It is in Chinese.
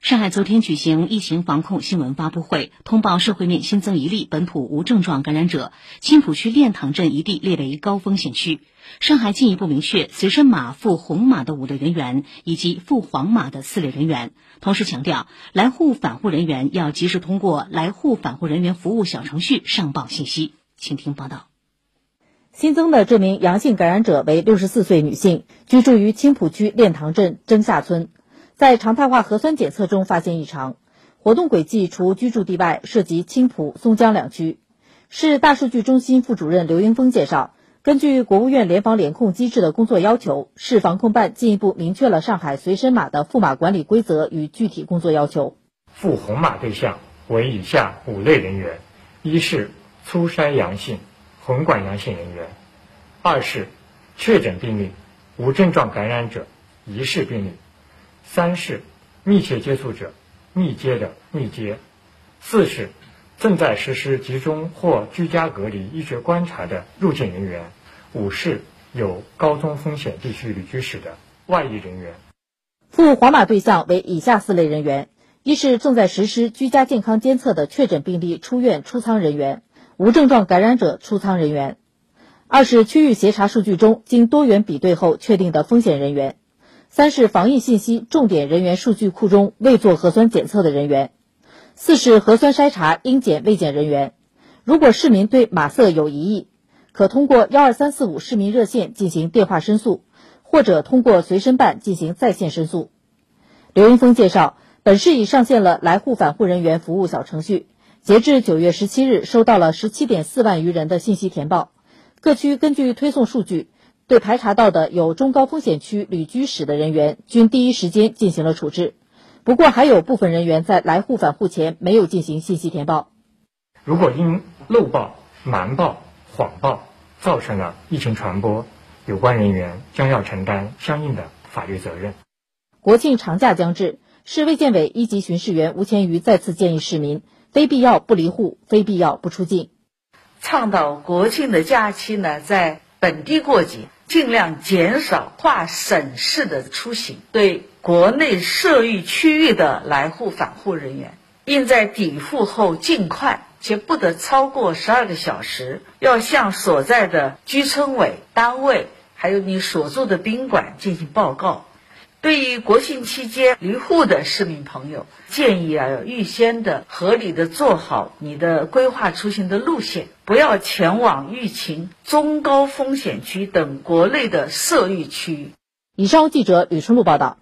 上海昨天举行疫情防控新闻发布会，通报社会面新增一例本土无症状感染者，青浦区练塘镇一地列为高风险区。上海进一步明确随身码附红码的五类人员以及附黄码的四类人员，同时强调来沪返沪人员要及时通过来沪返沪人员服务小程序上报信息。请听报道。新增的这名阳性感染者为六十四岁女性，居住于青浦区练塘镇征下村。在常态化核酸检测中发现异常，活动轨迹除居住地外，涉及青浦、松江两区。市大数据中心副主任刘英峰介绍，根据国务院联防联控机制的工作要求，市防控办进一步明确了上海随身码的赋码管理规则与具体工作要求。赴红码对象为以下五类人员：一是初筛阳性、红管阳性人员；二是确诊病例、无症状感染者、疑似病例。三是密切接触者、密接的密接；四是正在实施集中或居家隔离医学观察的入境人员；五是有高中风险地区旅居史的外溢人员。赴黄码对象为以下四类人员：一是正在实施居家健康监测的确诊病例出院出舱人员、无症状感染者出舱人员；二是区域协查数据中经多元比对后确定的风险人员。三是防疫信息重点人员数据库中未做核酸检测的人员，四是核酸筛查应检未检人员。如果市民对码色有疑义，可通过幺二三四五市民热线进行电话申诉，或者通过随身办进行在线申诉。刘云峰介绍，本市已上线了来沪返沪人员服务小程序，截至九月十七日，收到了十七点四万余人的信息填报。各区根据推送数据。对排查到的有中高风险区旅居史的人员，均第一时间进行了处置。不过，还有部分人员在来沪返沪前没有进行信息填报。如果因漏报、瞒报、谎报造成了疫情传播，有关人员将要承担相应的法律责任。国庆长假将至，市卫健委一级巡视员吴千余再次建议市民：非必要不离沪，非必要不出境。倡导国庆的假期呢，在本地过节。尽量减少跨省市的出行，对国内涉疫区域的来沪返沪人员，应在抵沪后尽快且不得超过十二个小时，要向所在的居村委单位，还有你所住的宾馆进行报告。对于国庆期间离沪的市民朋友，建议啊要预先的合理的做好你的规划出行的路线，不要前往疫情中高风险区等国内的涉疫区域。以上记者李春露报道。